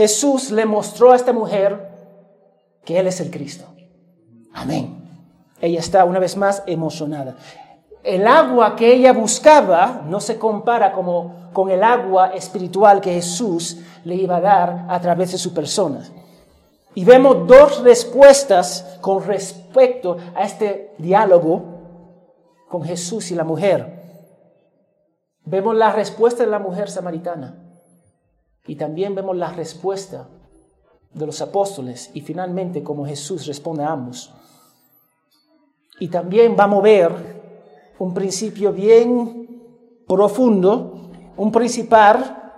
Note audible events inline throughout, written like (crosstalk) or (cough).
Jesús le mostró a esta mujer que Él es el Cristo. Amén. Ella está una vez más emocionada. El agua que ella buscaba no se compara como con el agua espiritual que Jesús le iba a dar a través de su persona. Y vemos dos respuestas con respecto a este diálogo con Jesús y la mujer. Vemos la respuesta de la mujer samaritana y también vemos la respuesta de los apóstoles y finalmente como Jesús responde a ambos. Y también vamos a ver un principio bien profundo, un principal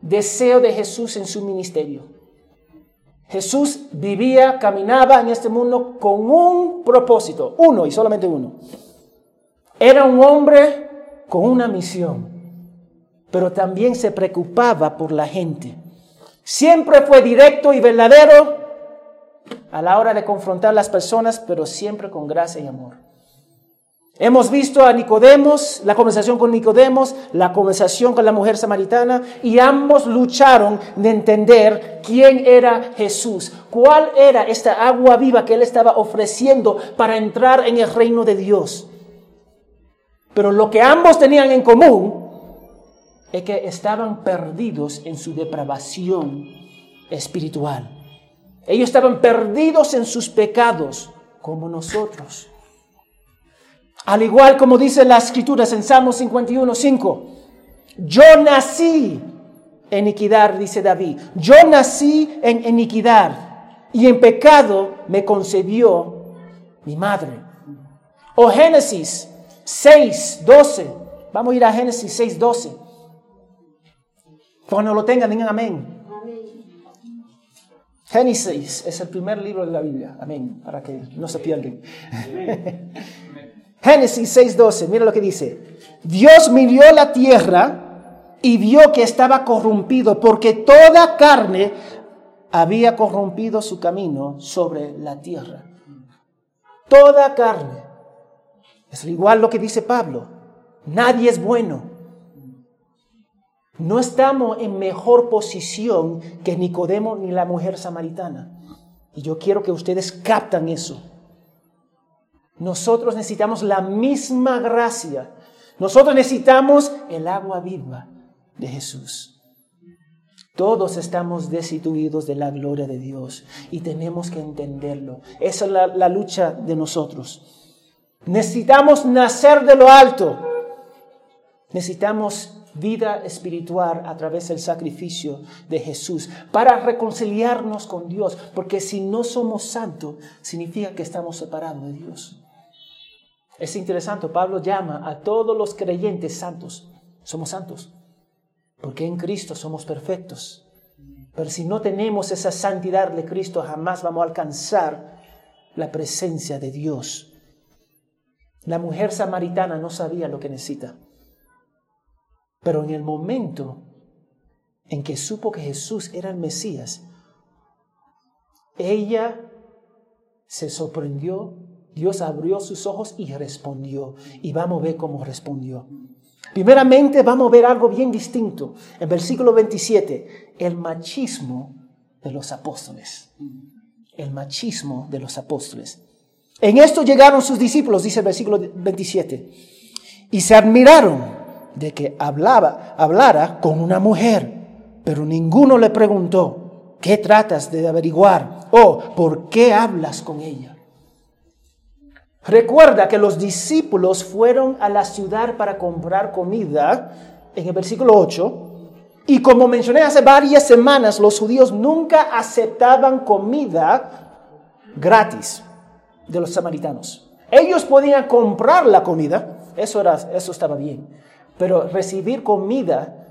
deseo de Jesús en su ministerio. Jesús vivía, caminaba en este mundo con un propósito, uno y solamente uno. Era un hombre con una misión, pero también se preocupaba por la gente. Siempre fue directo y verdadero a la hora de confrontar a las personas, pero siempre con gracia y amor. Hemos visto a Nicodemos, la conversación con Nicodemos, la conversación con la mujer samaritana, y ambos lucharon de entender quién era Jesús, cuál era esta agua viva que él estaba ofreciendo para entrar en el reino de Dios. Pero lo que ambos tenían en común es que estaban perdidos en su depravación espiritual. Ellos estaban perdidos en sus pecados, como nosotros. Al igual como dice las escrituras en Salmo 51, 5. Yo nací en iniquidad, dice David. Yo nací en iniquidad y en pecado me concebió mi madre. O Génesis 6, 12. Vamos a ir a Génesis 6, 12. Cuando lo tengan, digan amén. Génesis es el primer libro de la Biblia. Amén. Para que no se pierden. Génesis 6:12. Mira lo que dice. Dios midió la tierra y vio que estaba corrompido porque toda carne había corrompido su camino sobre la tierra. Toda carne. Es igual lo que dice Pablo. Nadie es bueno. No estamos en mejor posición que Nicodemo ni la mujer samaritana. Y yo quiero que ustedes captan eso. Nosotros necesitamos la misma gracia. Nosotros necesitamos el agua viva de Jesús. Todos estamos destituidos de la gloria de Dios y tenemos que entenderlo. Esa es la, la lucha de nosotros. Necesitamos nacer de lo alto. Necesitamos vida espiritual a través del sacrificio de Jesús para reconciliarnos con Dios, porque si no somos santos, significa que estamos separados de Dios. Es interesante, Pablo llama a todos los creyentes santos, somos santos, porque en Cristo somos perfectos. Pero si no tenemos esa santidad de Cristo, jamás vamos a alcanzar la presencia de Dios. La mujer samaritana no sabía lo que necesita. Pero en el momento en que supo que Jesús era el Mesías, ella se sorprendió, Dios abrió sus ojos y respondió. Y vamos a ver cómo respondió. Primeramente vamos a ver algo bien distinto. En versículo 27, el machismo de los apóstoles. El machismo de los apóstoles. En esto llegaron sus discípulos, dice el versículo 27, y se admiraron de que hablaba, hablara con una mujer, pero ninguno le preguntó, ¿qué tratas de averiguar? O ¿por qué hablas con ella? Recuerda que los discípulos fueron a la ciudad para comprar comida, en el versículo 8, y como mencioné hace varias semanas, los judíos nunca aceptaban comida gratis de los samaritanos. Ellos podían comprar la comida, eso, era, eso estaba bien, pero recibir comida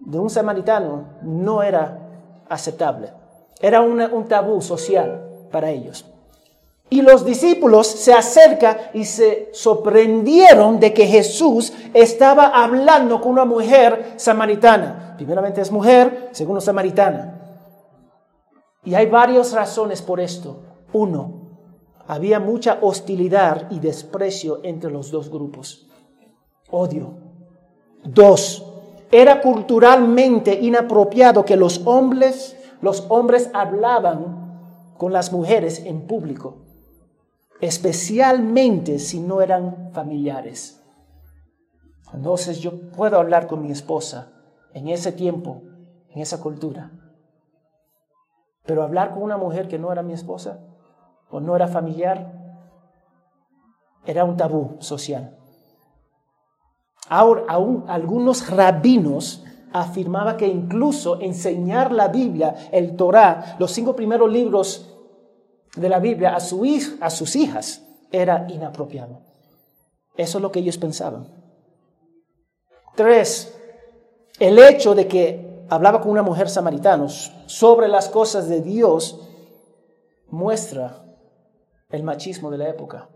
de un samaritano no era aceptable. Era un tabú social para ellos. Y los discípulos se acercan y se sorprendieron de que Jesús estaba hablando con una mujer samaritana. Primeramente es mujer, segundo samaritana. Y hay varias razones por esto. Uno, había mucha hostilidad y desprecio entre los dos grupos. Odio. Dos, era culturalmente inapropiado que los hombres, los hombres hablaban con las mujeres en público, especialmente si no eran familiares. Entonces yo puedo hablar con mi esposa en ese tiempo, en esa cultura. Pero hablar con una mujer que no era mi esposa o no era familiar era un tabú social. Ahora, aún algunos rabinos afirmaban que incluso enseñar la Biblia, el Torah, los cinco primeros libros de la Biblia a, su, a sus hijas era inapropiado. Eso es lo que ellos pensaban. Tres, el hecho de que hablaba con una mujer samaritana sobre las cosas de Dios muestra el machismo de la época.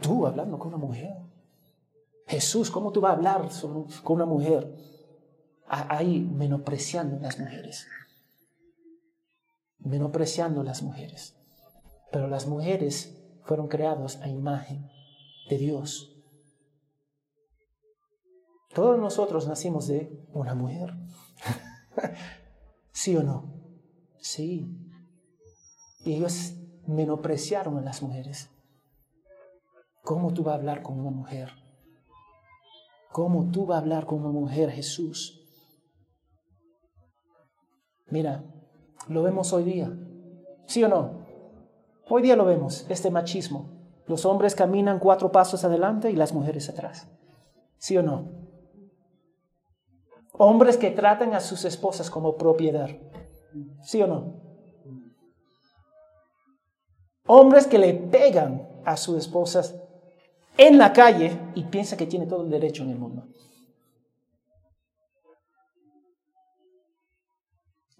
Tú hablando con una mujer. Jesús, ¿cómo tú vas a hablar con una mujer? Ahí menospreciando las mujeres. Menospreciando las mujeres. Pero las mujeres fueron creadas a imagen de Dios. Todos nosotros nacimos de una mujer. (laughs) ¿Sí o no? Sí. Y ellos menospreciaron a las mujeres. ¿Cómo tú vas a hablar con una mujer? ¿Cómo tú vas a hablar con una mujer, Jesús? Mira, lo vemos hoy día. ¿Sí o no? Hoy día lo vemos, este machismo. Los hombres caminan cuatro pasos adelante y las mujeres atrás. ¿Sí o no? Hombres que tratan a sus esposas como propiedad. ¿Sí o no? Hombres que le pegan a sus esposas en la calle y piensa que tiene todo el derecho en el mundo.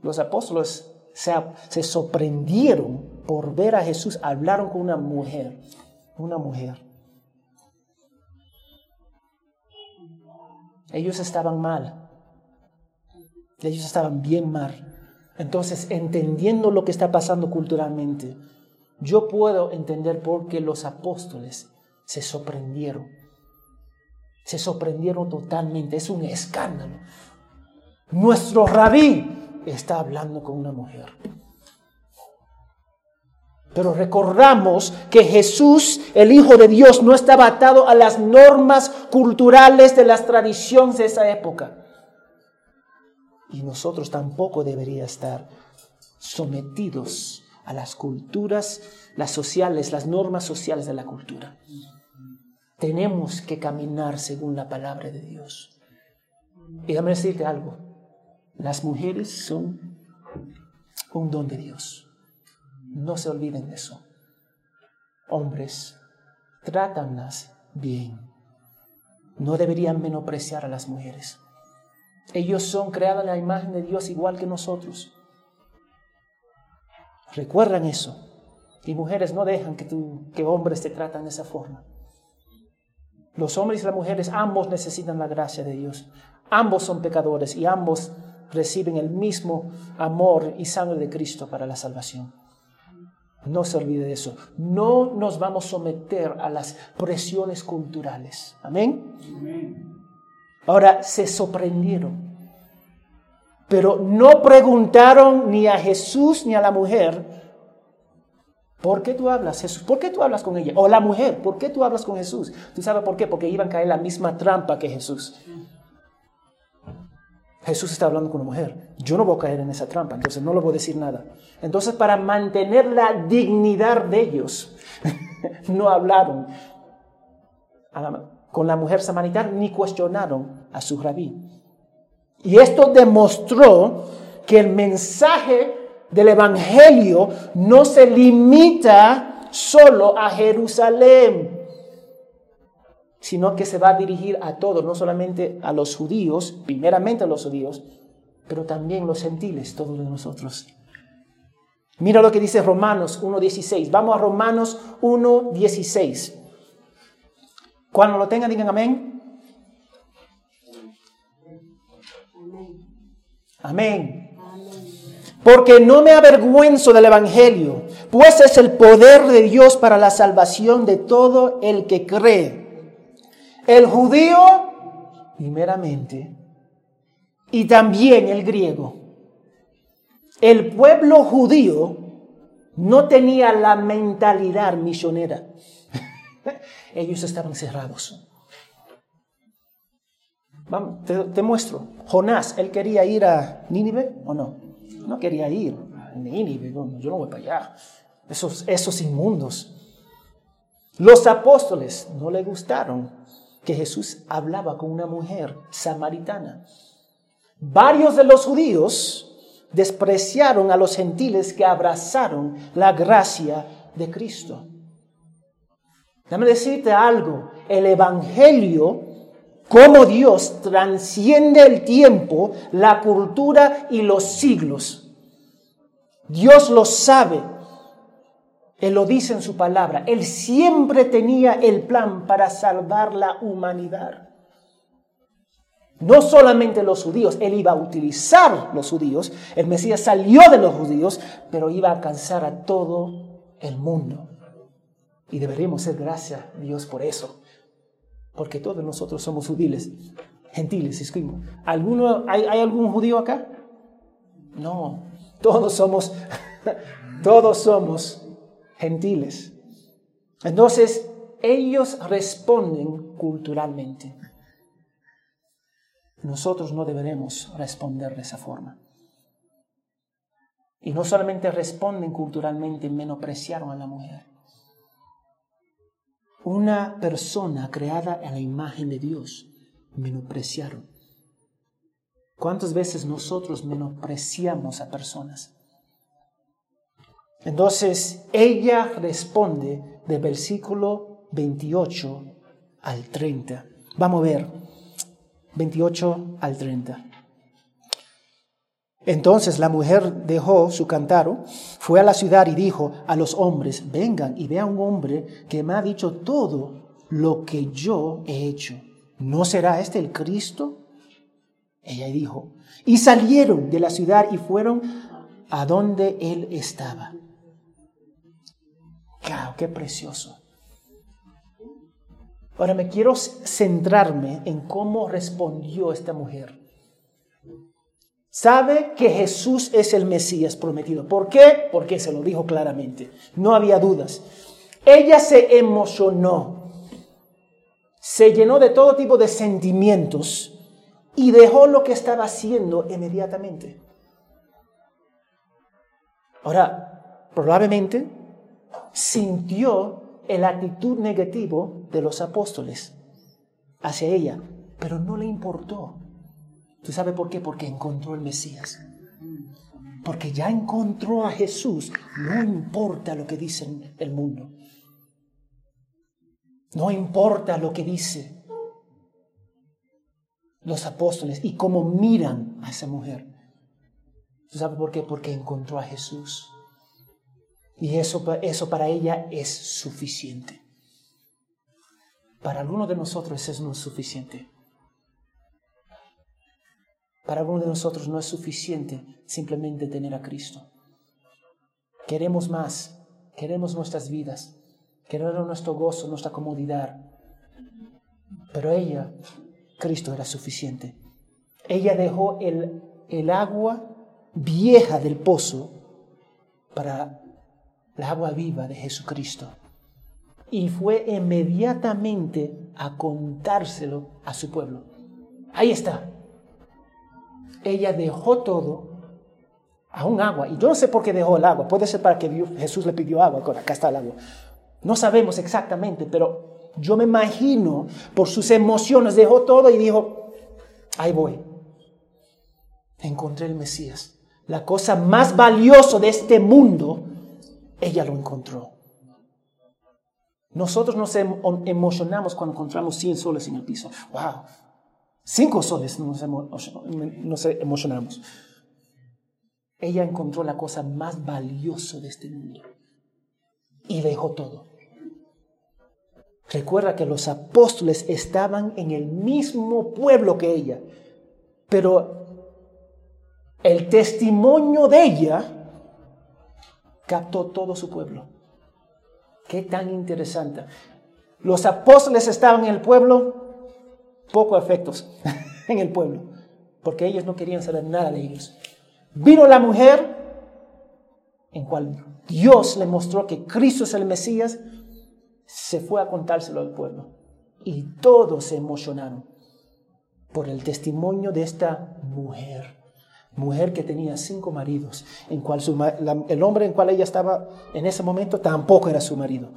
Los apóstoles se, sorprendieron por ver a Jesús, hablaron con una mujer, una mujer. Ellos estaban mal, ellos estaban bien mal. Entonces, entendiendo lo que está pasando culturalmente, yo puedo entender por qué los apóstoles se sorprendieron. Se sorprendieron totalmente. Es un escándalo. Nuestro rabí está hablando con una mujer. Pero recordamos que Jesús, el Hijo de Dios, no estaba atado a las normas culturales de las tradiciones de esa época. Y nosotros tampoco deberíamos estar sometidos a las culturas, las sociales, las normas sociales de la cultura. Tenemos que caminar según la palabra de Dios. Y déjame decirte algo, las mujeres son un don de Dios. No se olviden de eso. Hombres, trátanlas bien. No deberían menospreciar a las mujeres. Ellos son creadas a la imagen de Dios igual que nosotros. Recuerdan eso. Y mujeres no dejan que, que hombres te tratan de esa forma. Los hombres y las mujeres ambos necesitan la gracia de Dios. Ambos son pecadores y ambos reciben el mismo amor y sangre de Cristo para la salvación. No se olvide de eso. No nos vamos a someter a las presiones culturales. Amén. Ahora se sorprendieron pero no preguntaron ni a Jesús ni a la mujer, ¿por qué tú hablas, Jesús? ¿Por qué tú hablas con ella? O la mujer, ¿por qué tú hablas con Jesús? ¿Tú sabes por qué? Porque iban a caer en la misma trampa que Jesús. Jesús está hablando con una mujer. Yo no voy a caer en esa trampa, entonces no le voy a decir nada. Entonces, para mantener la dignidad de ellos, (laughs) no hablaron con la mujer samaritana ni cuestionaron a su rabí. Y esto demostró que el mensaje del Evangelio no se limita solo a Jerusalén, sino que se va a dirigir a todos, no solamente a los judíos, primeramente a los judíos, pero también los gentiles, todos nosotros. Mira lo que dice Romanos 1.16. Vamos a Romanos 1.16. Cuando lo tengan, digan amén. Amén. Porque no me avergüenzo del Evangelio, pues es el poder de Dios para la salvación de todo el que cree. El judío, primeramente, y también el griego. El pueblo judío no tenía la mentalidad misionera. (laughs) Ellos estaban cerrados. Vamos, te, muestro. Jonás, ¿él quería ir a Nínive o no? No quería ir Nínive, yo no voy para allá. Esos, esos inmundos. Los apóstoles no le gustaron que Jesús hablaba con una mujer samaritana. Varios de los judíos despreciaron a los gentiles que abrazaron la gracia de Cristo. Déjame decirte algo, el Evangelio, como Dios transciende el tiempo, la cultura y los siglos. Dios lo sabe. Él lo dice en su palabra. Él siempre tenía el plan para salvar la humanidad. No solamente los judíos, él iba a utilizar los judíos, el Mesías salió de los judíos, pero iba a alcanzar a todo el mundo. Y deberíamos ser gracias a Dios por eso, porque todos nosotros somos judíos, gentiles, ¿Alguno, hay, ¿Hay algún judío acá? No, todos somos, (laughs) todos somos gentiles. Entonces, ellos responden culturalmente. Nosotros no deberemos responder de esa forma. Y no solamente responden culturalmente, menospreciaron a la mujer. Una persona creada a la imagen de Dios, menospreciaron. ¿Cuántas veces nosotros menospreciamos a personas? Entonces, ella responde del versículo 28 al 30. Vamos a ver. 28 al 30. Entonces la mujer dejó su cantaro, fue a la ciudad y dijo a los hombres, vengan y vean un hombre que me ha dicho todo lo que yo he hecho. ¿No será este el Cristo? Ella dijo, y salieron de la ciudad y fueron a donde él estaba. ¡Claro, qué precioso! Ahora me quiero centrarme en cómo respondió esta mujer. Sabe que Jesús es el Mesías prometido. ¿Por qué? Porque se lo dijo claramente. No había dudas. Ella se emocionó, se llenó de todo tipo de sentimientos y dejó lo que estaba haciendo inmediatamente. Ahora, probablemente sintió el actitud negativo de los apóstoles hacia ella, pero no le importó. ¿Tú sabes por qué? Porque encontró el Mesías. Porque ya encontró a Jesús. No importa lo que dice el mundo. No importa lo que dice los apóstoles y cómo miran a esa mujer. ¿Tú sabes por qué? Porque encontró a Jesús. Y eso, eso para ella es suficiente. Para algunos de nosotros eso no es suficiente. Para algunos de nosotros no es suficiente simplemente tener a Cristo. Queremos más, queremos nuestras vidas, queremos nuestro gozo, nuestra comodidad. Pero ella, Cristo era suficiente. Ella dejó el, el agua vieja del pozo para la agua viva de Jesucristo. Y fue inmediatamente a contárselo a su pueblo. Ahí está. Ella dejó todo a un agua. Y yo no sé por qué dejó el agua. Puede ser para que Jesús le pidió agua. Acá está el agua. No sabemos exactamente, pero yo me imagino por sus emociones dejó todo y dijo, ahí voy. Encontré el Mesías. La cosa más valiosa de este mundo ella lo encontró. Nosotros nos emocionamos cuando encontramos 100 soles en el piso. ¡Wow! Cinco soles nos, emocionamos. Ella encontró la cosa más valiosa de este mundo y dejó todo. Recuerda que los apóstoles estaban en el mismo pueblo que ella, pero el testimonio de ella captó todo su pueblo. Qué tan interesante. Los apóstoles estaban en el pueblo, poco efectos (laughs) en el pueblo, porque ellos no querían saber nada de ellos. Vino la mujer, en cual Dios le mostró que Cristo es el Mesías, se fue a contárselo al pueblo. Y todos se emocionaron por el testimonio de esta mujer. Mujer que tenía cinco maridos, en cual el hombre en cual ella estaba en ese momento tampoco era su marido.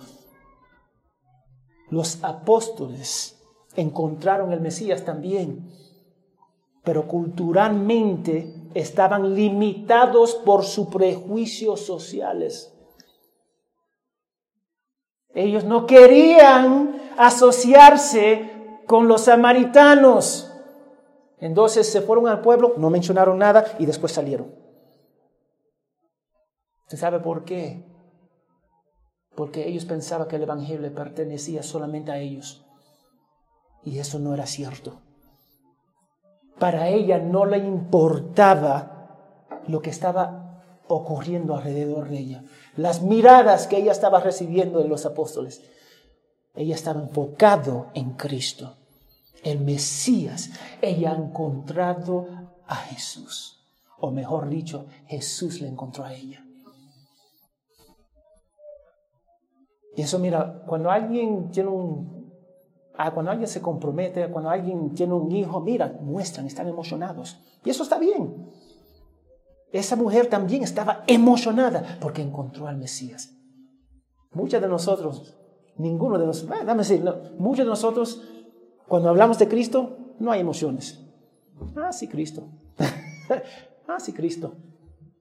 Los apóstoles encontraron el Mesías también, pero culturalmente estaban limitados por sus prejuicios sociales. Ellos no querían asociarse con los samaritanos. Entonces se fueron al pueblo, no mencionaron nada y después salieron. ¿Usted sabe por qué? Porque ellos pensaban que el Evangelio pertenecía solamente a ellos. Y eso no era cierto. Para ella no le importaba lo que estaba ocurriendo alrededor de ella. Las miradas que ella estaba recibiendo de los apóstoles. Ella estaba enfocado en Cristo el Mesías, ella ha encontrado a Jesús. O mejor dicho, Jesús le encontró a ella. Y eso, mira, cuando alguien tiene un. Ah, cuando alguien se compromete, cuando alguien tiene un hijo, mira, muestran, están emocionados. Y eso está bien. Esa mujer también estaba emocionada porque encontró al Mesías. Muchos de nosotros, ninguno de nosotros, ah, dame decir, muchos de nosotros cuando hablamos de Cristo, no hay emociones. Ah, sí, Cristo. (laughs) ah, sí, Cristo.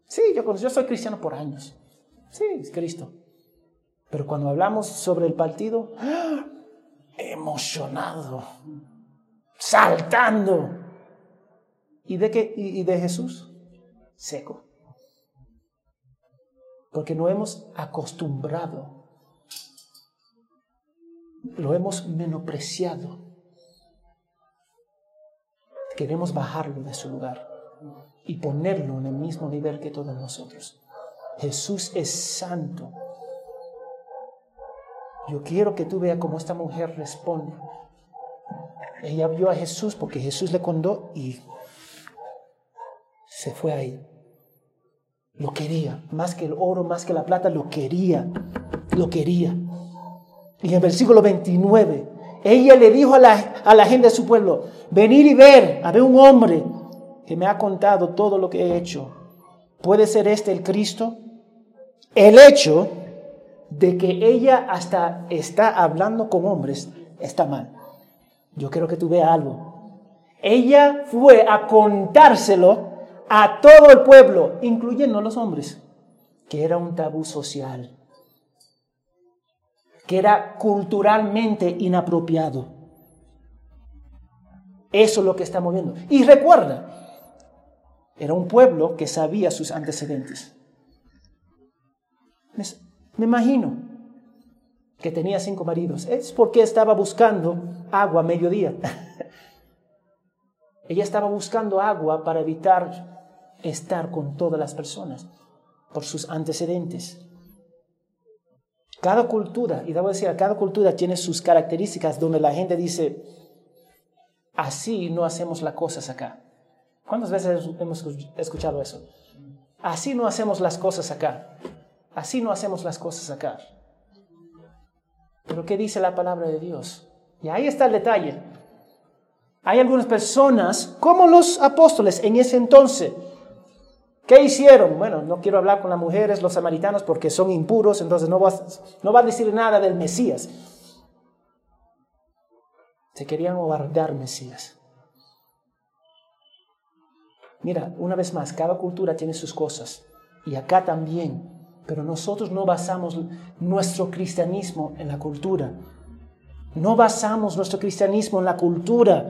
Sí, yo, yo soy cristiano por años. Sí, es Cristo. Pero cuando hablamos sobre el partido, ¡ah! Emocionado, saltando. ¿Y de qué? ¿Y de Jesús? Seco. Porque no hemos acostumbrado, lo hemos menospreciado queremos bajarlo de su lugar y ponerlo en el mismo nivel que todos nosotros. Jesús es santo. Yo quiero que tú veas cómo esta mujer responde. Ella vio a Jesús porque Jesús le condó y se fue a él. Lo quería, más que el oro, más que la plata, lo quería, lo quería. Y en el versículo 29, ella le dijo a la, a la gente de su pueblo, venir y ver, a ver un hombre que me ha contado todo lo que he hecho. ¿Puede ser este el Cristo? El hecho de que ella hasta está hablando con hombres está mal. Yo quiero que tú veas algo. Ella fue a contárselo a todo el pueblo, incluyendo a los hombres, que era un tabú social que era culturalmente inapropiado. Eso es lo que estamos viendo. Y recuerda, era un pueblo que sabía sus antecedentes. Me imagino que tenía cinco maridos. Es porque estaba buscando agua a mediodía. (laughs) Ella estaba buscando agua para evitar estar con todas las personas por sus antecedentes. Cada cultura, y debo decir, cada cultura tiene sus características donde la gente dice, así no hacemos las cosas acá. ¿Cuántas veces hemos escuchado eso? Así no hacemos las cosas acá. Así no hacemos las cosas acá. Pero ¿qué dice la palabra de Dios? Y ahí está el detalle. Hay algunas personas, como los apóstoles en ese entonces, ¿Qué hicieron? Bueno, no quiero hablar con las mujeres, los samaritanos, porque son impuros, entonces no va, no va a decir nada del Mesías. Se querían guardar Mesías. Mira, una vez más, cada cultura tiene sus cosas, y acá también, pero nosotros no basamos nuestro cristianismo en la cultura. No basamos nuestro cristianismo en la cultura.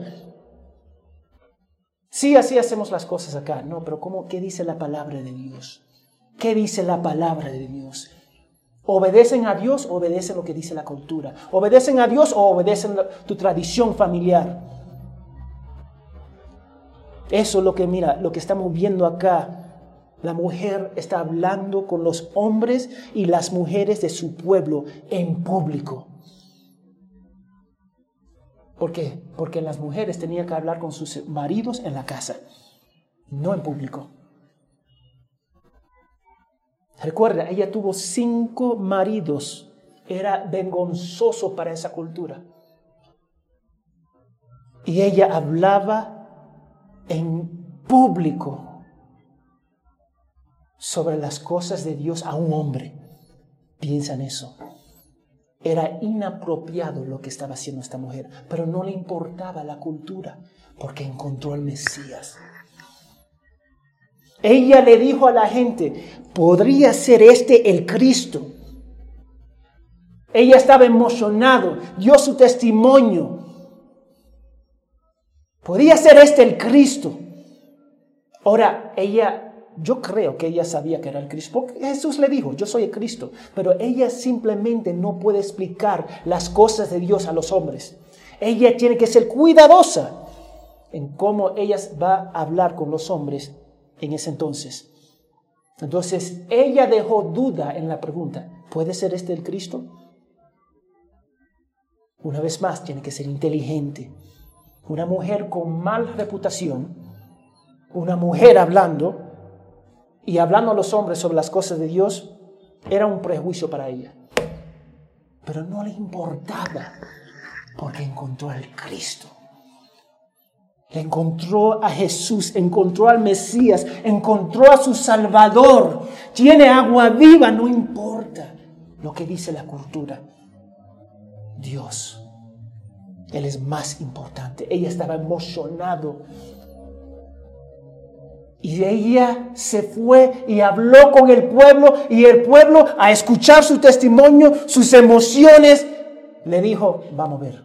Sí, así hacemos las cosas acá. No, pero ¿cómo, ¿qué dice la palabra de Dios? ¿Qué dice la palabra de Dios? ¿Obedecen a Dios o obedecen lo que dice la cultura? ¿Obedecen a Dios o obedecen tu tradición familiar? Eso es lo que, mira, lo que estamos viendo acá. La mujer está hablando con los hombres y las mujeres de su pueblo en público. ¿Por qué? Porque las mujeres tenían que hablar con sus maridos en la casa, no en público. Recuerda, ella tuvo cinco maridos. Era vergonzoso para esa cultura. Y ella hablaba en público sobre las cosas de Dios a un hombre. Piensa en eso. Era inapropiado lo que estaba haciendo esta mujer, pero no le importaba la cultura porque encontró al Mesías. Ella le dijo a la gente, podría ser este el Cristo. Ella estaba emocionado, dio su testimonio. Podría ser este el Cristo. Ahora, ella, yo creo que ella sabía que era el Cristo, porque Jesús le dijo, yo soy el Cristo, pero ella simplemente no puede explicar las cosas de Dios a los hombres. Ella tiene que ser cuidadosa en cómo ella va a hablar con los hombres en ese entonces. Entonces, ella dejó duda en la pregunta, ¿puede ser este el Cristo? Una vez más, tiene que ser inteligente. Una mujer con mala reputación, una mujer hablando y hablando a los hombres sobre las cosas de Dios, era un prejuicio para ella. Pero no le importaba porque encontró al Cristo encontró a Jesús, encontró al Mesías, encontró a su Salvador. Tiene agua viva, no importa lo que dice la cultura. Dios, Él es más importante. Ella estaba emocionado. Y ella se fue y habló con el pueblo y el pueblo a escuchar su testimonio, sus emociones, le dijo, vamos a ver,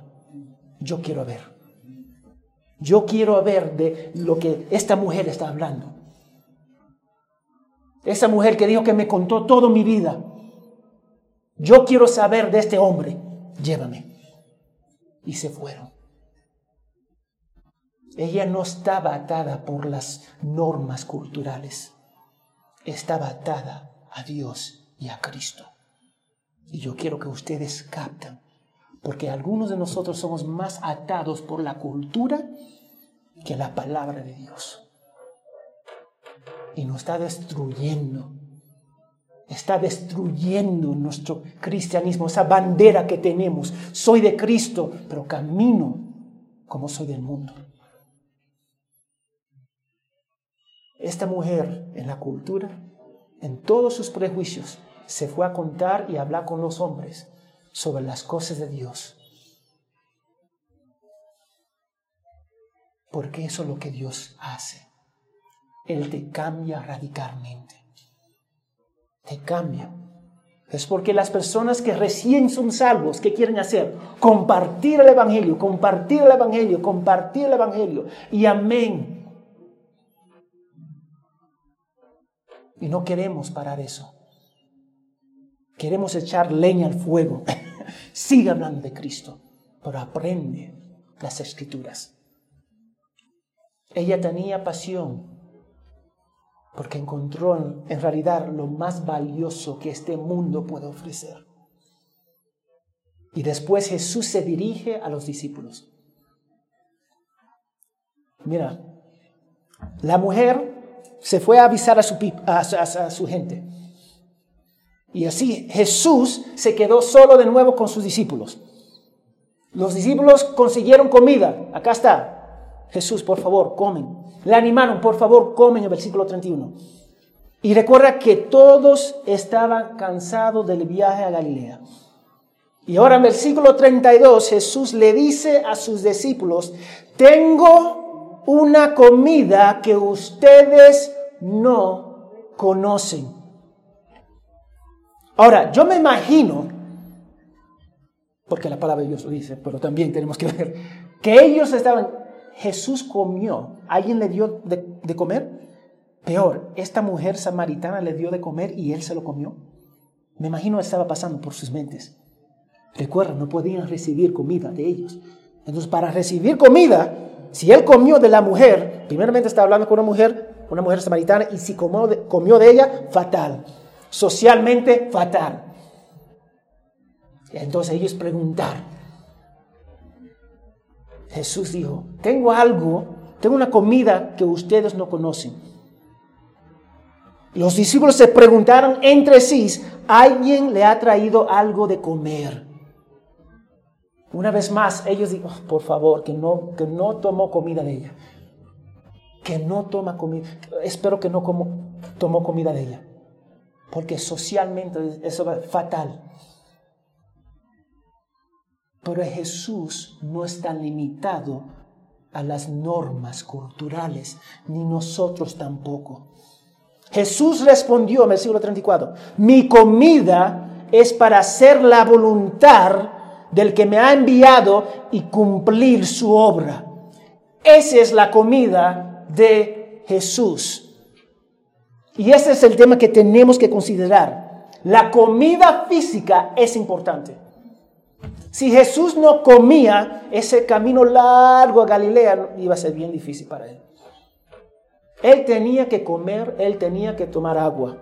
yo quiero ver. Yo quiero ver de lo que esta mujer está hablando. Esa mujer que dijo que me contó toda mi vida. Yo quiero saber de este hombre. Llévame. Y se fueron. Ella no estaba atada por las normas culturales. Estaba atada a Dios y a Cristo. Y yo quiero que ustedes captan porque algunos de nosotros somos más atados por la cultura que la palabra de Dios. Y nos está destruyendo. Está destruyendo nuestro cristianismo, esa bandera que tenemos. Soy de Cristo, pero camino como soy del mundo. Esta mujer en la cultura, en todos sus prejuicios, se fue a contar y a hablar con los hombres sobre las cosas de Dios. Porque eso es lo que Dios hace. Él te cambia radicalmente. Te cambia. Es porque las personas que recién son salvos, ¿qué quieren hacer? Compartir el Evangelio, compartir el Evangelio, compartir el Evangelio. Y amén. Y no queremos parar eso. Queremos echar leña al fuego. (laughs) Sigue hablando de Cristo, pero aprende las escrituras. Ella tenía pasión porque encontró en realidad lo más valioso que este mundo puede ofrecer. Y después Jesús se dirige a los discípulos. Mira, la mujer se fue a avisar a su, a su gente. Y así Jesús se quedó solo de nuevo con sus discípulos. Los discípulos consiguieron comida. Acá está. Jesús, por favor, comen. Le animaron, por favor, comen el versículo 31. Y recuerda que todos estaban cansados del viaje a Galilea. Y ahora en versículo 32 Jesús le dice a sus discípulos, tengo una comida que ustedes no conocen. Ahora, yo me imagino, porque la palabra de Dios lo dice, pero también tenemos que (laughs) ver, que ellos estaban, Jesús comió, alguien le dio de, comer. Peor, esta mujer samaritana le dio de comer y él se lo comió. Me imagino estaba pasando por sus mentes. Recuerda, no podían recibir comida de ellos. Entonces, para recibir comida, si él comió de la mujer, primeramente está hablando con una mujer, una mujer samaritana, y si comió de ella, fatal socialmente fatal. Entonces ellos preguntaron. Jesús dijo, tengo algo, tengo una comida que ustedes no conocen. Los discípulos se preguntaron entre sí, ¿alguien le ha traído algo de comer? Una vez más, ellos dijeron, oh, por favor, que no, que no tomó comida de ella. Que no toma comida. Espero que no como, tomó comida de ella. Porque socialmente eso es fatal. Pero Jesús no está limitado a las normas culturales, ni nosotros tampoco. Jesús respondió en versículo 34, mi comida es para hacer la voluntad del que me ha enviado y cumplir su obra. Esa es la comida de Jesús. Y ese es el tema que tenemos que considerar. La comida física es importante. Si Jesús no comía, ese camino largo a Galilea iba a ser bien difícil para él. Él tenía que comer, él tenía que tomar agua.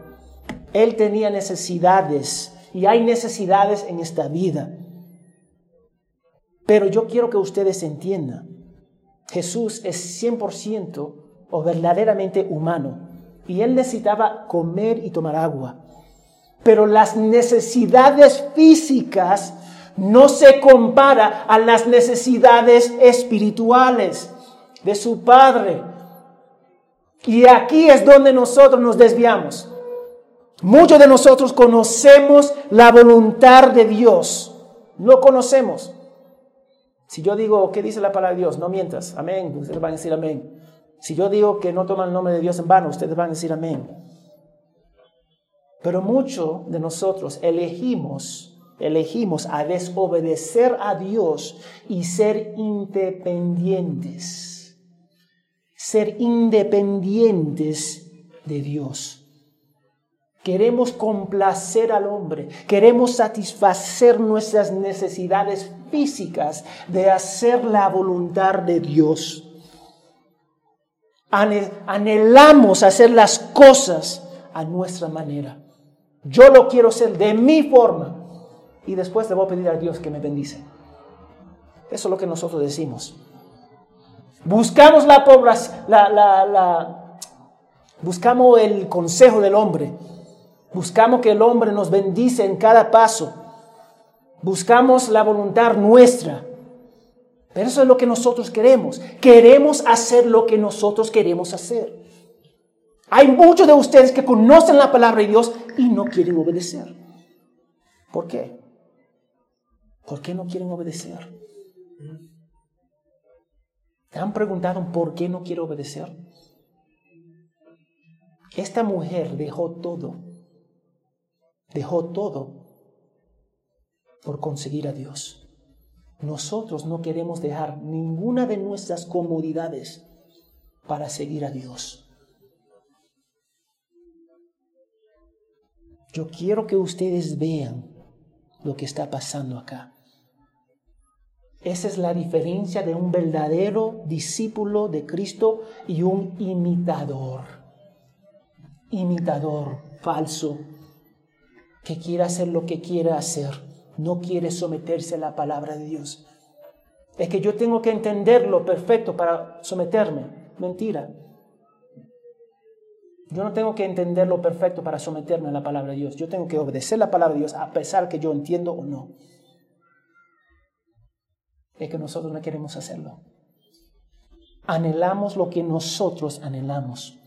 Él tenía necesidades y hay necesidades en esta vida. Pero yo quiero que ustedes entiendan, Jesús es 100% o verdaderamente humano y él necesitaba comer y tomar agua. Pero las necesidades físicas no se compara a las necesidades espirituales de su Padre. Y aquí es donde nosotros nos desviamos. Muchos de nosotros conocemos la voluntad de Dios. No conocemos. Si yo digo, ¿qué dice la palabra de Dios? No mientas. Amén. Ustedes van a decir amén. Si yo digo que no toman el nombre de Dios en vano, ustedes van a decir amén. Pero muchos de nosotros elegimos, elegimos a desobedecer a Dios y ser independientes. Ser independientes de Dios. Queremos complacer al hombre, queremos satisfacer nuestras necesidades físicas de hacer la voluntad de Dios. Anhelamos hacer las cosas a nuestra manera. Yo lo quiero hacer de mi forma y después a pedir a Dios que me bendice. Eso es lo que nosotros decimos. Buscamos la, la, la, la buscamos el consejo del hombre Buscamos que el hombre nos bendice en cada paso. Buscamos la voluntad nuestra. Pero eso es lo que nosotros queremos. Queremos hacer lo que nosotros queremos hacer. Hay muchos de ustedes que conocen la palabra de Dios y no quieren obedecer. ¿Por qué? ¿Por qué no quieren obedecer? ¿Te han preguntado por qué no quiere obedecer? Esta mujer dejó todo dejó todo por conseguir a Dios. Nosotros no queremos dejar ninguna de nuestras comodidades para seguir a Dios. Yo quiero que ustedes vean lo que está pasando acá. Esa es la diferencia de un verdadero discípulo de Cristo y un imitador. Imitador falso que quiere hacer lo que quiere hacer, no quiere someterse a la palabra de Dios. Es que yo tengo que entenderlo perfecto para someterme. Mentira. Yo no tengo que entenderlo perfecto para someterme a la palabra de Dios. Yo tengo que obedecer la palabra de Dios a pesar que yo entiendo o no. Es que nosotros no queremos hacerlo. Anhelamos lo que nosotros anhelamos.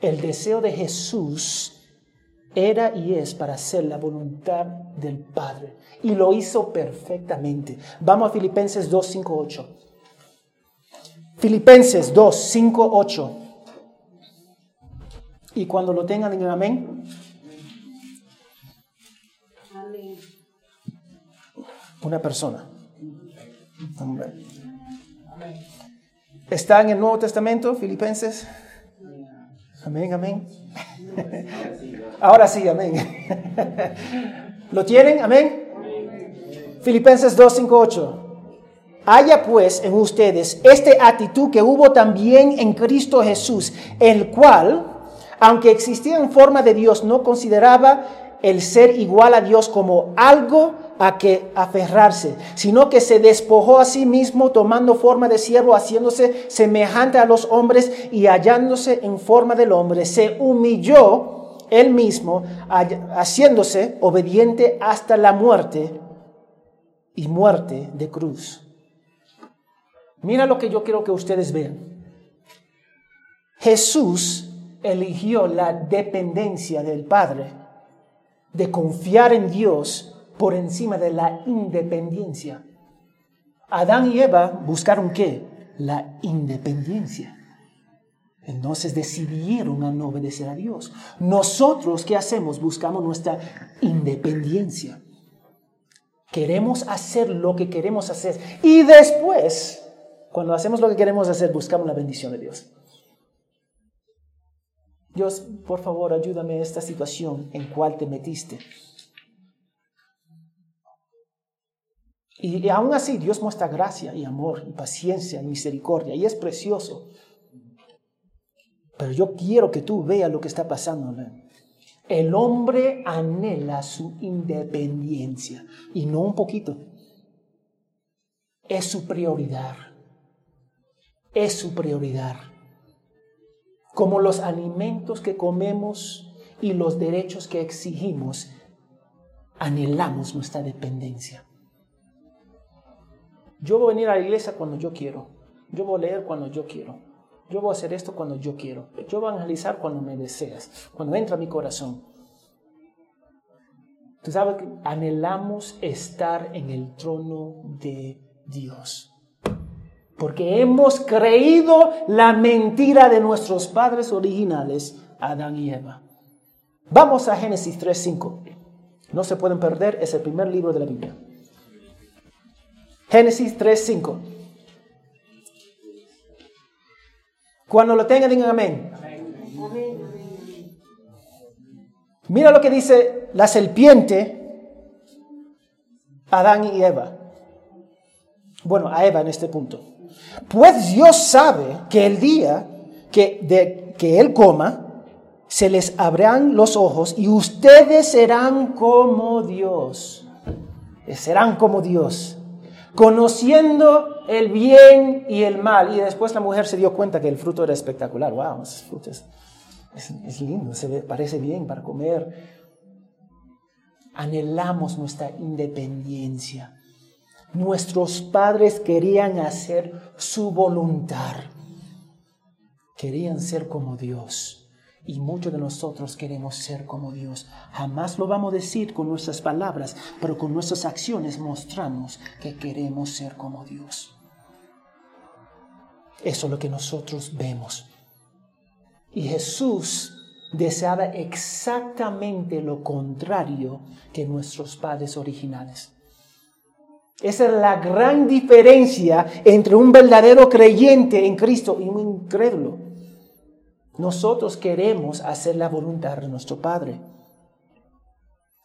El deseo de Jesús era y es para hacer la voluntad del Padre. Y lo hizo perfectamente. Vamos a Filipenses 2, 5, 8. Filipenses 2, 5, 8. Y cuando lo tengan, digan amén. Una persona. ¿Está en el Nuevo Testamento, Filipenses? Amén, amén. Ahora sí, amén. ¿Lo tienen? Amén. Filipenses 2, 5, 8. Haya pues en ustedes esta actitud que hubo también en Cristo Jesús, el cual, aunque existía en forma de Dios, no consideraba el ser igual a Dios como algo a que aferrarse, sino que se despojó a sí mismo tomando forma de siervo, haciéndose semejante a los hombres y hallándose en forma del hombre, se humilló él mismo, haciéndose obediente hasta la muerte y muerte de cruz. Mira lo que yo quiero que ustedes vean. Jesús eligió la dependencia del Padre, de confiar en Dios por encima de la independencia. Adán y Eva buscaron qué? La independencia. Entonces decidieron no obedecer a Dios. Nosotros, ¿qué hacemos? Buscamos nuestra independencia. Queremos hacer lo que queremos hacer. Y después, cuando hacemos lo que queremos hacer, buscamos la bendición de Dios. Dios, por favor, ayúdame en esta situación en cual te metiste. Y, aún así Dios muestra gracia y amor y paciencia y misericordia y es precioso. Pero yo quiero que tú veas lo que está pasando. El hombre anhela su independencia y no un poquito. Es su prioridad. Es su prioridad. Como los alimentos que comemos y los derechos que exigimos, anhelamos nuestra dependencia. Yo voy a venir a la iglesia cuando yo quiero. Yo voy a leer cuando yo quiero. Yo voy a hacer esto cuando yo quiero. Yo voy a analizar cuando me deseas, cuando entra mi corazón. Tú sabes que anhelamos estar en el trono de Dios. Porque hemos creído la mentira de nuestros padres originales, Adán y Eva. Vamos a Génesis 3.5. No se pueden perder, es el primer libro de la Biblia. Génesis 3.5. Cuando lo tengan, digan amén. Mira lo que dice la serpiente, Adán y Eva. Bueno, a Eva en este punto. Pues Dios sabe que el día que, de, que Él coma, se les abrirán los ojos y ustedes serán como Dios. Serán como Dios conociendo el bien y el mal. Y después la mujer se dio cuenta que el fruto era espectacular. ¡Wow! Ese fruto es, lindo, se parece bien para comer. Anhelamos nuestra independencia. Nuestros padres querían hacer su voluntad. Querían ser como Dios. Y muchos de nosotros queremos ser como Dios. Jamás lo vamos a decir con nuestras palabras, pero con nuestras acciones mostramos que queremos ser como Dios. Eso es lo que nosotros vemos. Y Jesús deseaba exactamente lo contrario que nuestros padres originales. Esa es la gran diferencia entre un verdadero creyente en Cristo y un incrédulo. Nosotros queremos hacer la voluntad de nuestro Padre.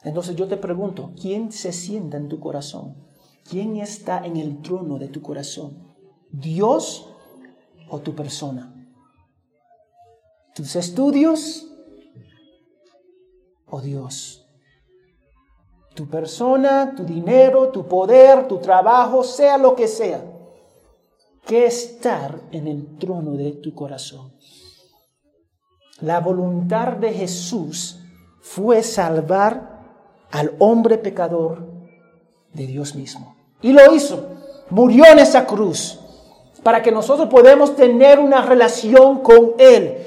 Entonces yo te pregunto, ¿quién se sienta en tu corazón? ¿Quién está en el trono de tu corazón? ¿Dios o tu persona? ¿Tus estudios o Dios? Tu persona, tu dinero, tu poder, tu trabajo, sea lo que sea. ¿Qué estar en el trono de tu corazón? La voluntad de Jesús fue salvar al hombre pecador de Dios mismo. Y lo hizo. Murió en esa cruz para que nosotros podamos tener una relación con Él.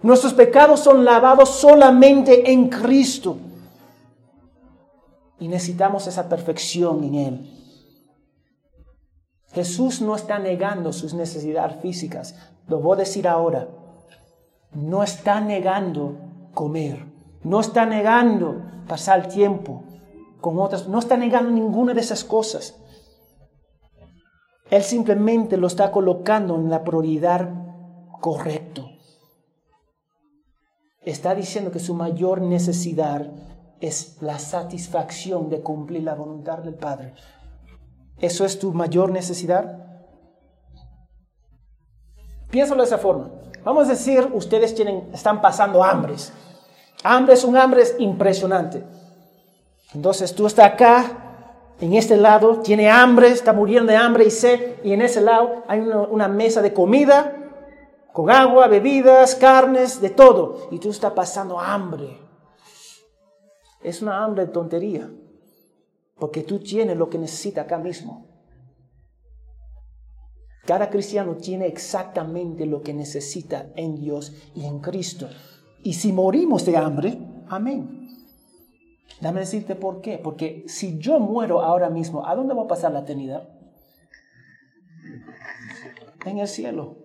Nuestros pecados son lavados solamente en Cristo. Y necesitamos esa perfección en Él. Jesús no está negando sus necesidades físicas, lo voy a decir ahora, no está negando comer, no está negando pasar tiempo con otras, no está negando ninguna de esas cosas. Él simplemente lo está colocando en la prioridad correcto. Está diciendo que su mayor necesidad es la satisfacción de cumplir la voluntad del Padre. ¿Eso es tu mayor necesidad? Piénsalo de esa forma. Vamos a decir, ustedes tienen, están pasando hambres. Hambre es un hambre impresionante. Entonces tú estás acá, en este lado, tiene hambre, está muriendo de hambre y sed, y en ese lado hay una, una mesa de comida, con agua, bebidas, carnes, de todo, y tú estás pasando hambre. Es una hambre de tontería, porque tú tienes lo que necesita acá mismo. Cada cristiano tiene exactamente lo que necesita en Dios y en Cristo. Y si morimos de hambre, amén. Dame decirte por qué. Porque si yo muero ahora mismo, ¿a dónde va a pasar la eternidad? En el cielo.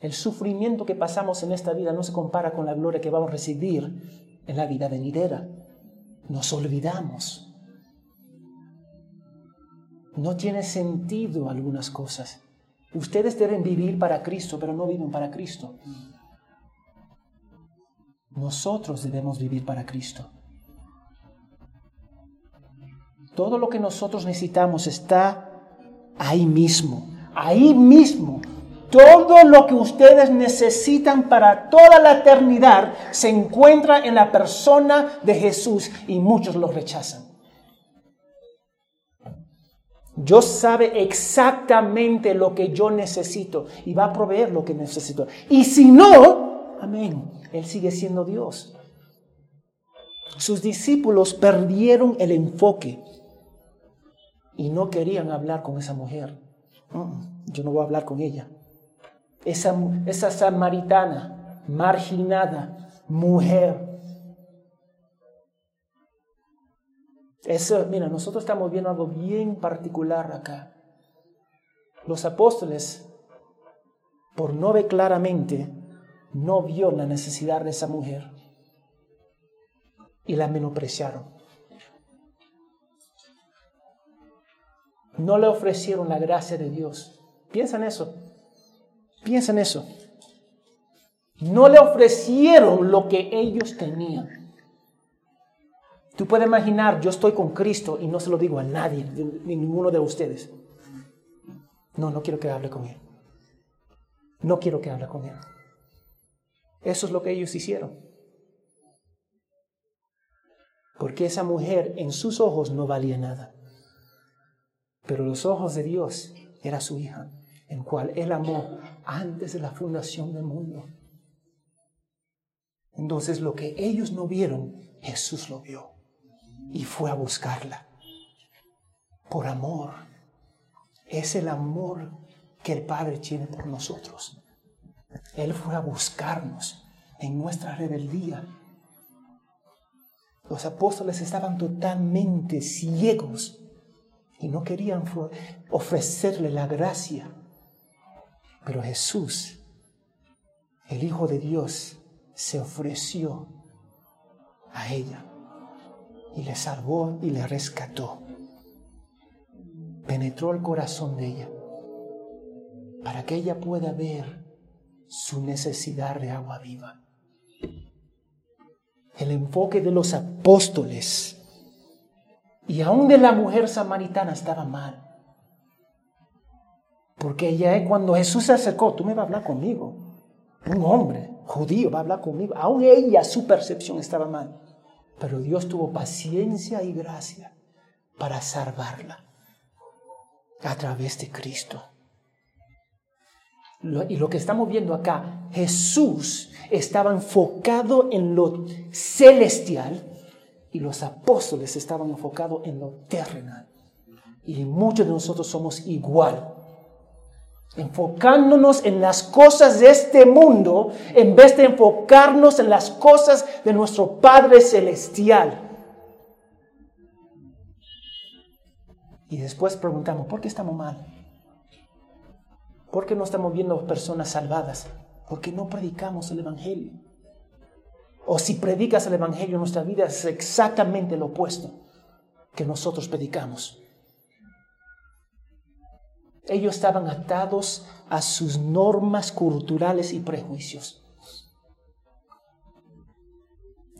El sufrimiento que pasamos en esta vida no se compara con la gloria que vamos a recibir en la vida venidera. Nos olvidamos. No tiene sentido algunas cosas. Ustedes deben vivir para Cristo, pero no viven para Cristo. Nosotros debemos vivir para Cristo. Todo lo que nosotros necesitamos está ahí mismo, ahí mismo. Todo lo que ustedes necesitan para toda la eternidad se encuentra en la persona de Jesús y muchos lo rechazan. Dios sabe exactamente lo que yo necesito y va a proveer lo que necesito. Y si no, amén, Él sigue siendo Dios. Sus discípulos perdieron el enfoque y no querían hablar con esa mujer. yo no voy a hablar con ella. Esa, esa samaritana, marginada, mujer. Eso, mira, nosotros estamos viendo algo bien particular acá. Los apóstoles, por no ver claramente, no vio la necesidad de esa mujer y la menospreciaron. no le ofrecieron la gracia de Dios. Piensa en eso. Piensa en eso. No le ofrecieron lo que ellos tenían. Tú puedes imaginar, yo estoy con Cristo y no se lo digo a nadie, ni ninguno de ustedes. No, no quiero que hable con Él. No quiero que hable con Él. Eso es lo que ellos hicieron. Porque esa mujer en sus ojos no valía nada. Pero los ojos de Dios era su hija, en cual él amó antes de la fundación del mundo. Entonces lo que ellos no vieron, Jesús lo vio y fue a buscarla. Por amor. Es el amor que el Padre tiene por nosotros. Él fue a buscarnos en nuestra rebeldía. Los apóstoles estaban totalmente ciegos y no querían ofrecerle la gracia. Pero Jesús, el Hijo de Dios, se ofreció a ella y le salvó y le rescató. Penetró el corazón de ella para que ella pueda ver su necesidad de agua viva. El enfoque de los apóstoles y aún de la mujer samaritana estaba mal. Porque ella, cuando Jesús se acercó, tú me vas a hablar conmigo. Un hombre judío va a hablar conmigo. Aún ella, su percepción estaba mal. Pero Dios tuvo paciencia y gracia para salvarla a través de Cristo. y lo que estamos viendo acá, Jesús estaba enfocado en lo celestial y los apóstoles estaban enfocados en lo terrenal. Y muchos de nosotros somos igual. Enfocándonos en las cosas de este mundo en vez de enfocarnos en las cosas de nuestro Padre Celestial. Y después preguntamos, ¿por qué estamos mal? ¿Por qué no estamos viendo personas salvadas? ¿Por qué no predicamos el Evangelio? O si predicas el Evangelio nuestra vida es exactamente lo opuesto que nosotros predicamos. Ellos estaban atados a sus normas culturales y prejuicios.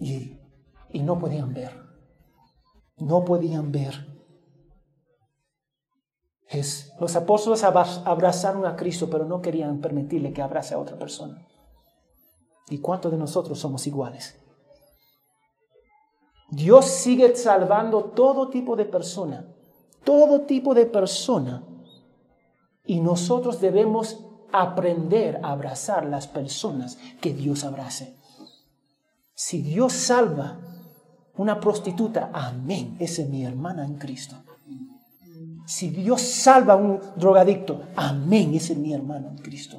Y, y no podían ver. No podían ver. Es, los apóstoles abrazaron a Cristo, pero no querían permitirle que abrace a otra persona. ¿Y cuántos de nosotros somos iguales? Dios sigue salvando todo tipo de persona, todo tipo de persona. Y nosotros debemos aprender a abrazar las personas que Dios abrace. Si Dios salva una prostituta, amén, es mi hermana en Cristo. Si Dios salva a un drogadicto, amén, es mi hermano en Cristo.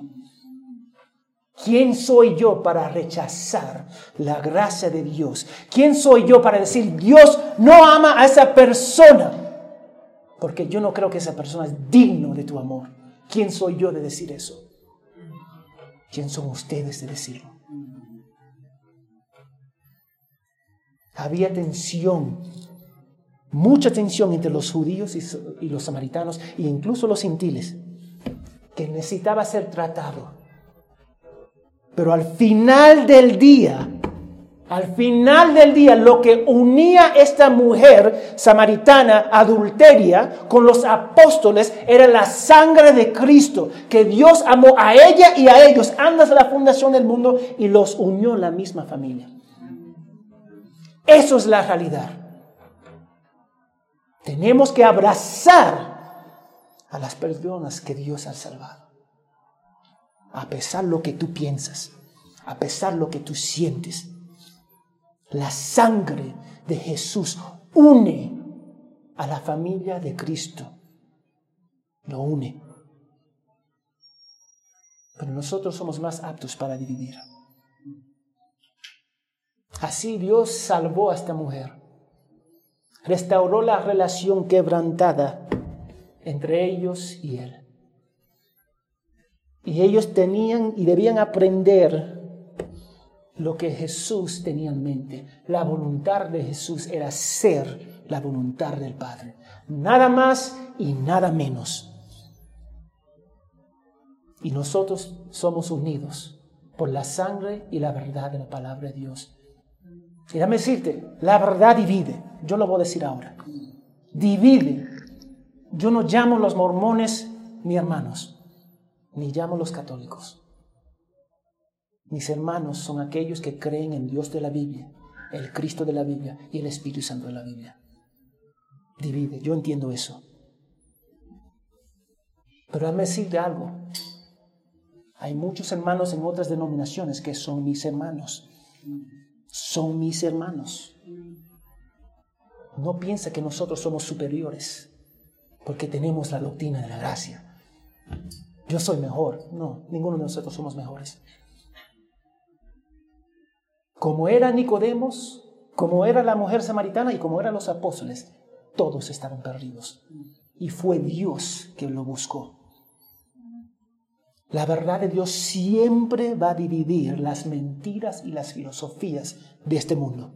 ¿Quién soy yo para rechazar la gracia de Dios? ¿Quién soy yo para decir, Dios no ama a esa persona? Porque yo no creo que esa persona es digno de tu amor. ¿Quién soy yo de decir eso? ¿Quién son ustedes de decirlo? Había tensión, mucha tensión entre los judíos y, los samaritanos e incluso los gentiles, que necesitaba ser tratado. Pero al final del día, al final del día, lo que unía esta mujer samaritana adulteria con los apóstoles era la sangre de Cristo, que Dios amó a ella y a ellos antes de la fundación del mundo y los unió en la misma familia. Eso es la realidad. Tenemos que abrazar a las personas que Dios ha salvado. A pesar de lo que tú piensas, a pesar de lo que tú sientes. La sangre de Jesús une a la familia de Cristo. Lo une. Pero nosotros somos más aptos para dividir. Así Dios salvó a esta mujer. Restauró la relación quebrantada entre ellos y Él. Y ellos tenían y debían aprender lo que Jesús tenía en mente. La voluntad de Jesús era ser la voluntad del Padre. Nada más y nada menos. Y nosotros somos unidos por la sangre y la verdad de la palabra de Dios. Y déjame decirte, la verdad divide. Yo lo voy a decir ahora. Divide. Yo no llamo a los mormones mis hermanos, ni llamo a los católicos. Mis hermanos son aquellos que creen en Dios de la Biblia, el Cristo de la Biblia y el Espíritu Santo de la Biblia. Divide, yo entiendo eso. Pero déjame decirte algo. Hay muchos hermanos en otras denominaciones que son mis hermanos son mis hermanos. No piensa que nosotros somos superiores porque tenemos la doctrina de la gracia. Yo soy mejor. No, ninguno de nosotros somos mejores. Como era Nicodemos, como era la mujer samaritana y como eran los apóstoles, todos estaban perdidos. Y fue Dios que lo buscó. La verdad de Dios siempre va a dividir las mentiras y las filosofías de este mundo.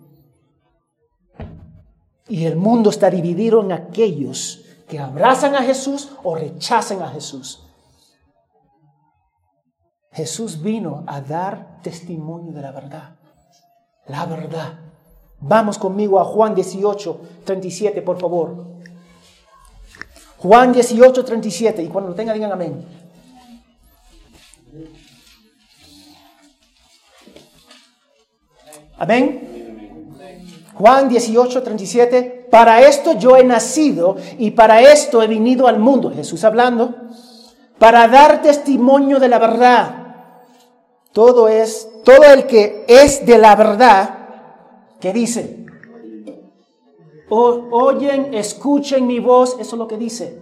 Y el mundo está dividido en aquellos que abrazan a Jesús o rechazan a Jesús. Jesús vino a dar testimonio de la verdad. La verdad. Vamos conmigo a Juan 18, 37, por favor. Juan 18, 37. Y cuando lo tengan, digan amén. Amén. Juan 18, 37. Para esto yo he nacido y para esto he venido al mundo. Jesús hablando. Para dar testimonio de la verdad. Todo es, todo el que es de la verdad, ¿qué dice? oyen, escuchen mi voz, eso es lo que dice.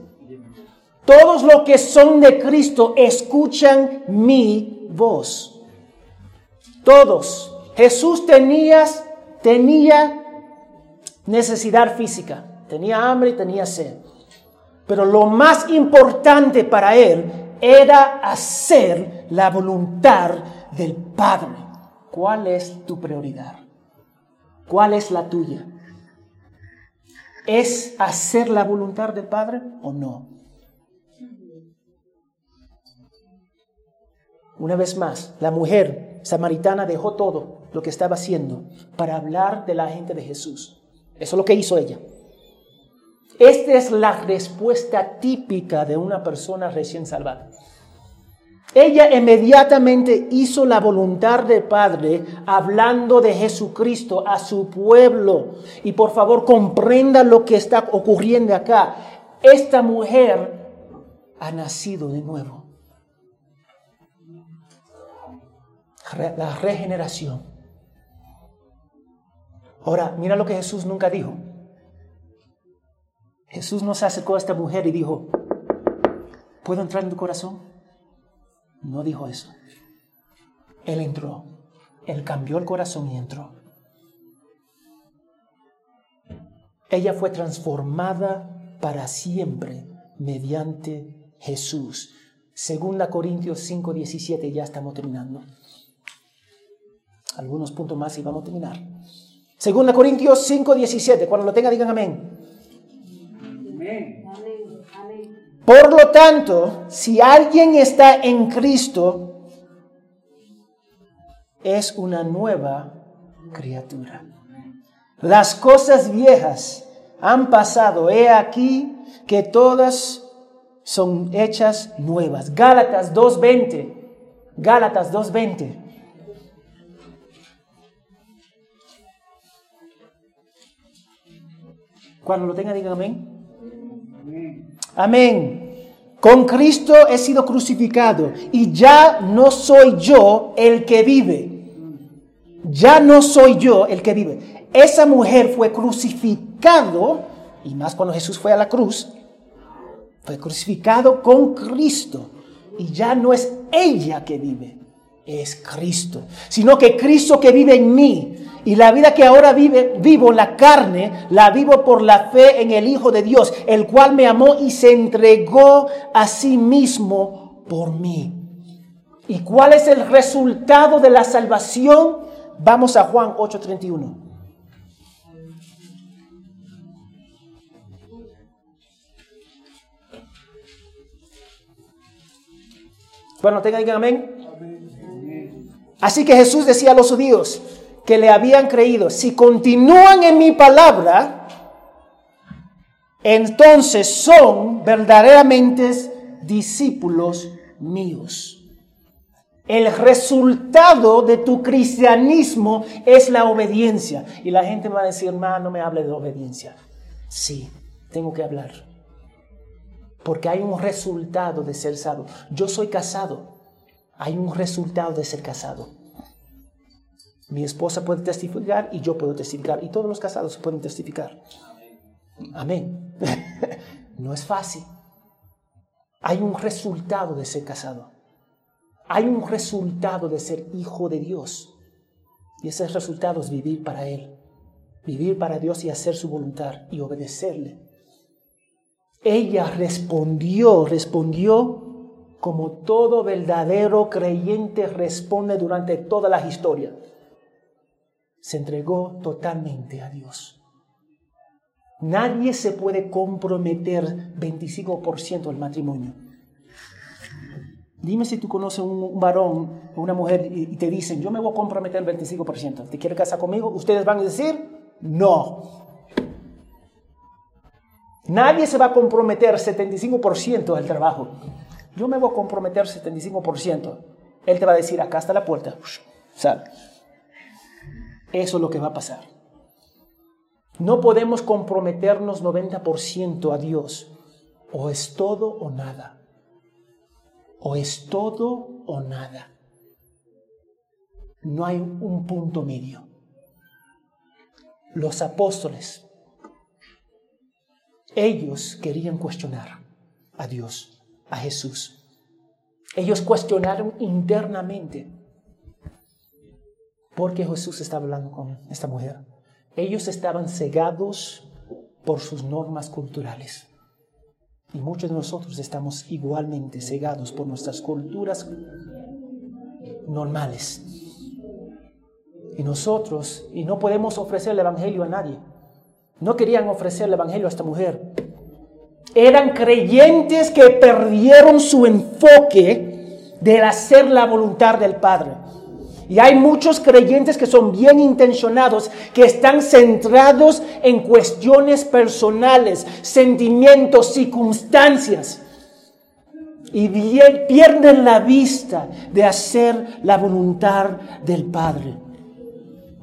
Todos los que son de Cristo escuchan mi voz. Todos. Jesús tenía, tenía necesidad física, tenía hambre y tenía sed. Pero lo más importante para él era hacer la voluntad del Padre. ¿Cuál es tu prioridad? ¿Cuál es la tuya? ¿Es hacer la voluntad del Padre o no? Una vez más, la mujer samaritana dejó todo lo que estaba haciendo para hablar de la gente de Jesús. Eso es lo que hizo ella. Esta es la respuesta típica de una persona recién salvada. Ella inmediatamente hizo la voluntad del Padre hablando de Jesucristo a su pueblo. Y por favor comprenda lo que está ocurriendo acá. Esta mujer ha nacido de nuevo. La regeneración. Ahora, mira lo que Jesús nunca dijo. Jesús no se acercó a esta mujer y dijo, ¿puedo entrar en tu corazón? No dijo eso. Él entró. Él cambió el corazón y entró. Ella fue transformada para siempre mediante Jesús. Segunda Corintios 5, 17, ya estamos terminando. Algunos puntos más y vamos a terminar. Segunda Corintios 5, 17. Cuando lo tenga, digan amén. Amén. Por lo tanto, si alguien está en Cristo, es una nueva criatura. Las cosas viejas han pasado. He aquí que todas son hechas nuevas. Gálatas 2.20. Gálatas 2.20. Cuando lo tenga, digan amén. Amén. Con Cristo he sido crucificado y ya no soy yo el que vive. Ya no soy yo el que vive. Esa mujer fue crucificado, y más cuando Jesús fue a la cruz, fue crucificado con Cristo. Y ya no es ella que vive, es Cristo. Sino que Cristo que vive en mí. Y la vida que ahora vive, vivo la carne, la vivo por la fe en el Hijo de Dios, el cual me amó y se entregó a sí mismo por mí. ¿Y cuál es el resultado de la salvación? Vamos a Juan 8:31. Bueno, tengan amén. Así que Jesús decía a los judíos, que le habían creído, si continúan en mi palabra, entonces son verdaderamente discípulos míos. El resultado de tu cristianismo es la obediencia. Y la gente va a decir, no me hable de obediencia. Sí, tengo que hablar. Porque hay un resultado de ser salvo. Yo soy casado. Hay un resultado de ser casado. Mi esposa puede testificar y yo puedo testificar y todos los casados pueden testificar. Amén. (laughs) no es fácil. Hay un resultado de ser casado. Hay un resultado de ser hijo de Dios. Y ese resultado es vivir para Él. Vivir para Dios y hacer su voluntad y obedecerle. Ella respondió, respondió como todo verdadero creyente responde durante toda la historia se entregó totalmente a Dios. Nadie se puede comprometer 25% al matrimonio. Dime si tú conoces un, varón o una mujer y, te dicen, yo me voy a comprometer 25%. ¿Te quiere casar conmigo? Ustedes van a decir, no. Nadie se va a comprometer 75% al trabajo. Yo me voy a comprometer 75%. Él te va a decir, acá está la puerta. Sal. Eso es lo que va a pasar. No podemos comprometernos 90% a Dios. O es todo o nada. O es todo o nada. No hay un punto medio. Los apóstoles, ellos querían cuestionar a Dios, a Jesús. Ellos cuestionaron internamente porque Jesús estaba hablando con esta mujer. Ellos estaban cegados por sus normas culturales. Y muchos de nosotros estamos igualmente cegados por nuestras culturas normales. Y nosotros, y no podemos ofrecer el Evangelio a nadie. No querían ofrecer el Evangelio a esta mujer. Eran creyentes que perdieron su enfoque de hacer la voluntad del Padre. Y hay muchos creyentes que son bien intencionados, que están centrados en cuestiones personales, sentimientos, circunstancias. y pierden la vista de hacer la voluntad del Padre.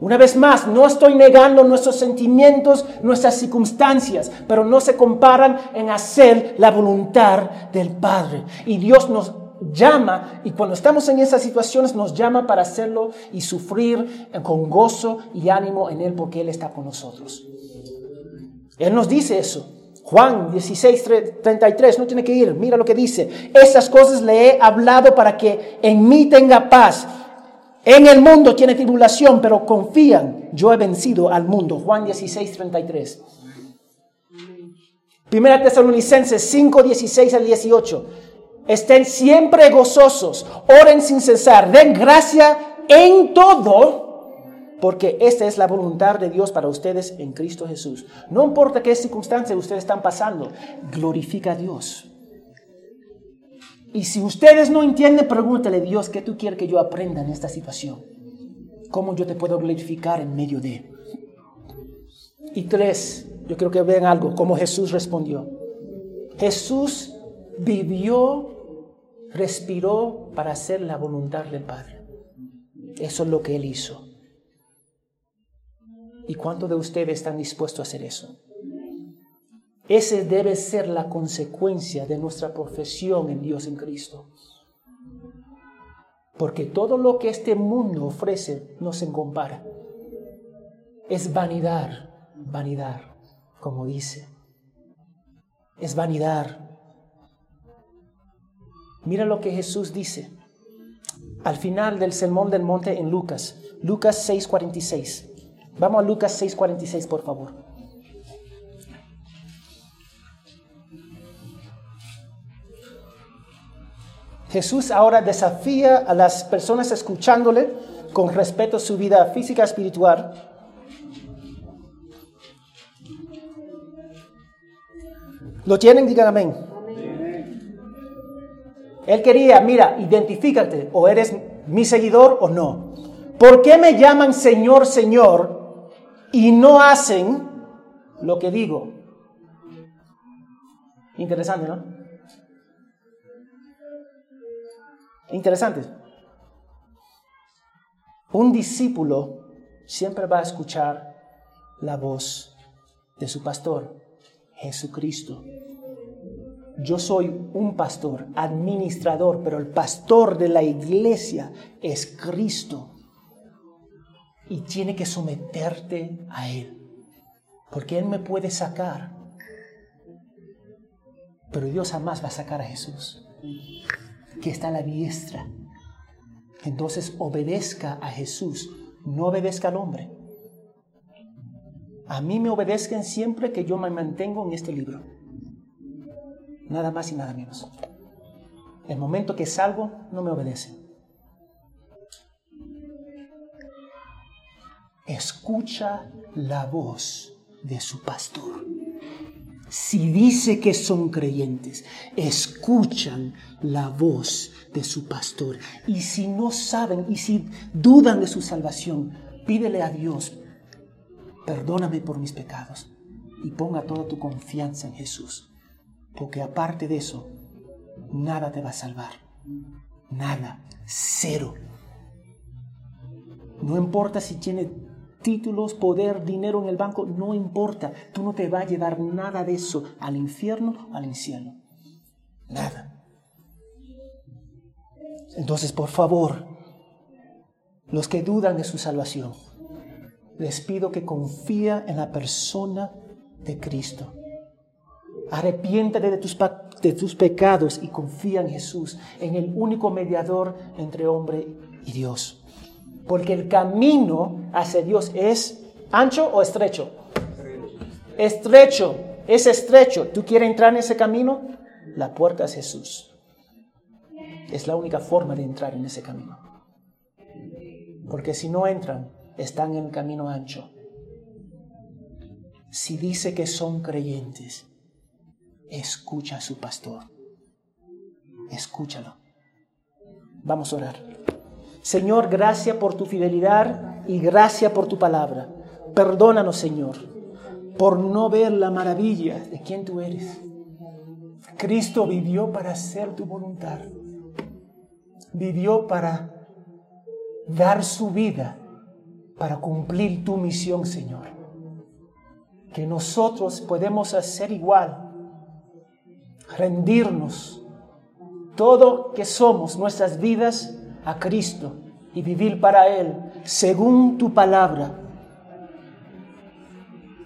Una vez más, no estoy negando nuestros sentimientos, nuestras circunstancias, pero no se comparan en hacer la voluntad del Padre. Y Dios nos llama, y cuando estamos en esas situaciones, nos llama para hacerlo y sufrir con gozo y ánimo en Él, porque Él está con nosotros. Él nos dice eso. Juan 16, 33, no tiene que ir, mira lo que dice. Esas cosas le he hablado para que en mí tenga paz. En el mundo tiene tribulación, pero confían, yo he vencido al mundo. Juan 16, 33. Primera Tesalonicenses 5, 16 al 18. Estén siempre gozosos, oren sin cesar, den gracia en todo, porque esta es la voluntad de Dios para ustedes en Cristo Jesús. No importa qué circunstancia ustedes están pasando, glorifica a Dios. Y si ustedes no entienden, pregúntale, Dios, ¿qué tú quieres que yo aprenda en esta situación? ¿Cómo yo te puedo glorificar en medio de? Y tres, yo quiero que vean algo, cómo Jesús respondió. Jesús vivió, respiró para hacer la voluntad del Padre. Eso es lo que Él hizo. ¿Y cuántos de ustedes están dispuestos a hacer eso? Ese debe ser la consecuencia de nuestra profesión en Dios en Cristo. Porque todo lo que este mundo ofrece no se compara. Es vanidad, vanidad, como dice. Es vanidad. Mira lo que Jesús dice al final del Sermón del Monte en Lucas, Lucas 6:46. Vamos a Lucas 6:46, por favor. Jesús ahora desafía a las personas escuchándole con respeto a su vida física espiritual. ¿Lo tienen? Digan amén. Él quería, mira, identifícate, o eres mi seguidor o no. ¿Por qué me llaman Señor, Señor y no hacen lo que digo? Interesante, ¿no? Interesante. Un discípulo siempre va a escuchar la voz de su pastor, Jesucristo. Yo soy un pastor, administrador, pero el pastor de la iglesia es Cristo. Y tiene que someterte a Él, porque Él me puede sacar, pero Dios jamás va a sacar a Jesús que está a la diestra. Entonces obedezca a Jesús, no obedezca al hombre. A mí me obedezcan siempre que yo me mantengo en este libro. Nada más y nada menos. El momento que salgo, no me obedecen. Escucha la voz de su pastor. Si dice que son creyentes, escuchan la voz de su pastor. Y si no saben y si dudan de su salvación, pídele a Dios, perdóname por mis pecados y ponga toda tu confianza en Jesús. Porque aparte de eso, nada te va a salvar. Nada. Cero. No importa si tiene títulos, poder, dinero en el banco, no importa. Tú no te va a llevar nada de eso al infierno o al infierno. Nada. Entonces, por favor, los que dudan de su salvación, les pido que confía en la persona de Cristo. Arrepiéntate de tus, de tus pecados y confía en Jesús, en el único mediador entre hombre y Dios. Porque el camino hacia Dios es ancho o estrecho. Estrecho, es estrecho. ¿Tú quieres entrar en ese camino? La puerta es Jesús. Es la única forma de entrar en ese camino. Porque si no entran, están en el camino ancho. Si dice que son creyentes, escucha a su pastor. Escúchalo. Vamos a orar. Señor, gracias por tu fidelidad y gracias por tu palabra. Perdónanos, Señor, por no ver la maravilla de quien tú eres. Cristo vivió para hacer tu voluntad. Vivió para dar su vida para cumplir tu misión, Señor. Que nosotros podemos hacer igual, rendirnos todo que somos, nuestras vidas a Cristo y vivir para Él según tu palabra.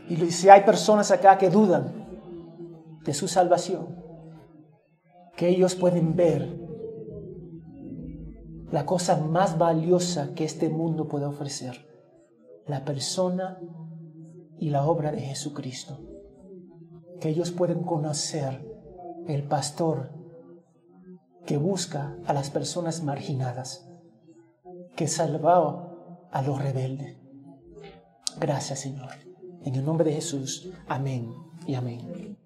Y si hay personas acá que dudan de su salvación, que ellos pueden ver la cosa más valiosa que este mundo puede ofrecer, la persona y la obra de Jesucristo. Que ellos pueden conocer el pastor que busca a las personas marginadas, que salvó a los rebeldes. Gracias Señor. En el nombre de Jesús. Amén y amén.